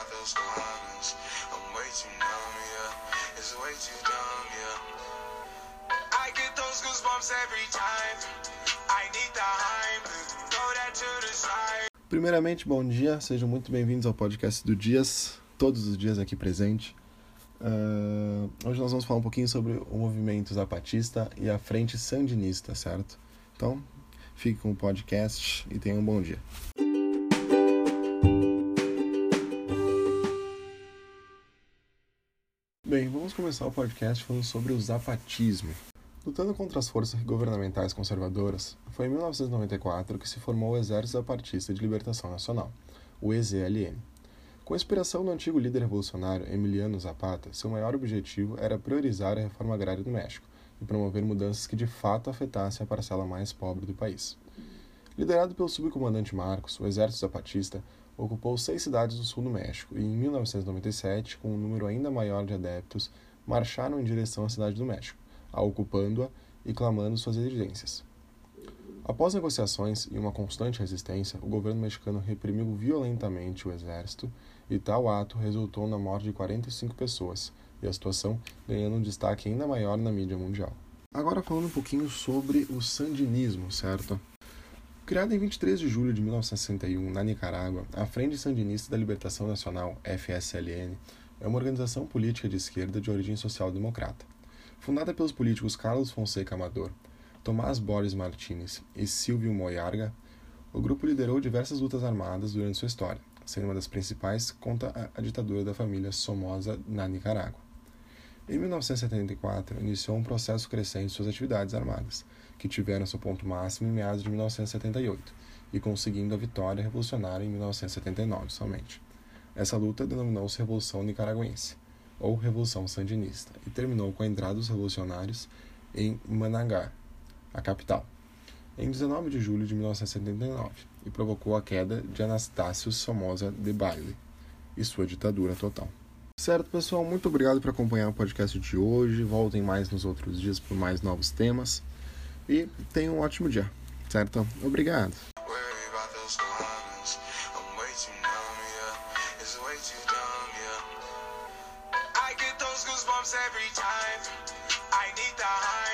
about those. I'm way too numb, yeah. It's way too dumb, yeah. I get those goosebumps every time. I need the hype. Throw that to the side. Primeiramente, bom dia, sejam muito bem-vindos ao podcast do Dias, todos os dias aqui presente. Uh, hoje nós vamos falar um pouquinho sobre o movimento zapatista e a frente sandinista, certo? Então, fique com o podcast e tenham um bom dia. Bem, vamos começar o podcast falando sobre o zapatismo. Lutando contra as forças governamentais conservadoras, foi em 1994 que se formou o Exército Zapatista de Libertação Nacional, o EZLN. Com inspiração no antigo líder revolucionário Emiliano Zapata, seu maior objetivo era priorizar a reforma agrária do México e promover mudanças que de fato afetassem a parcela mais pobre do país. Liderado pelo subcomandante Marcos, o Exército Zapatista ocupou seis cidades do sul do México e, em 1997, com um número ainda maior de adeptos, marcharam em direção à cidade do México, ocupando-a e clamando suas exigências. Após negociações e uma constante resistência, o governo mexicano reprimiu violentamente o exército e tal ato resultou na morte de 45 pessoas e a situação ganhando um destaque ainda maior na mídia mundial. Agora falando um pouquinho sobre o sandinismo, certo? Criada em 23 de julho de 1961 na Nicarágua, a Frente Sandinista da Libertação Nacional, FSLN, é uma organização política de esquerda de origem social-democrata. Fundada pelos políticos Carlos Fonseca Amador, Tomás Boris Martínez e Silvio Moyarga, o grupo liderou diversas lutas armadas durante sua história, sendo uma das principais contra a, a ditadura da família Somoza na Nicarágua. Em 1974, iniciou um processo crescente de suas atividades armadas, que tiveram seu ponto máximo em meados de 1978 e conseguindo a vitória revolucionária em 1979 somente. Essa luta denominou-se Revolução Nicaragüense, ou Revolução Sandinista, e terminou com a entrada dos revolucionários em Managá, a capital, em 19 de julho de 1979, e provocou a queda de Anastácio Somoza de Baile e sua ditadura total. Certo, pessoal, muito obrigado por acompanhar o podcast de hoje. Voltem mais nos outros dias por mais novos temas e tenham um ótimo dia, certo? Obrigado. Every time. I need the hype.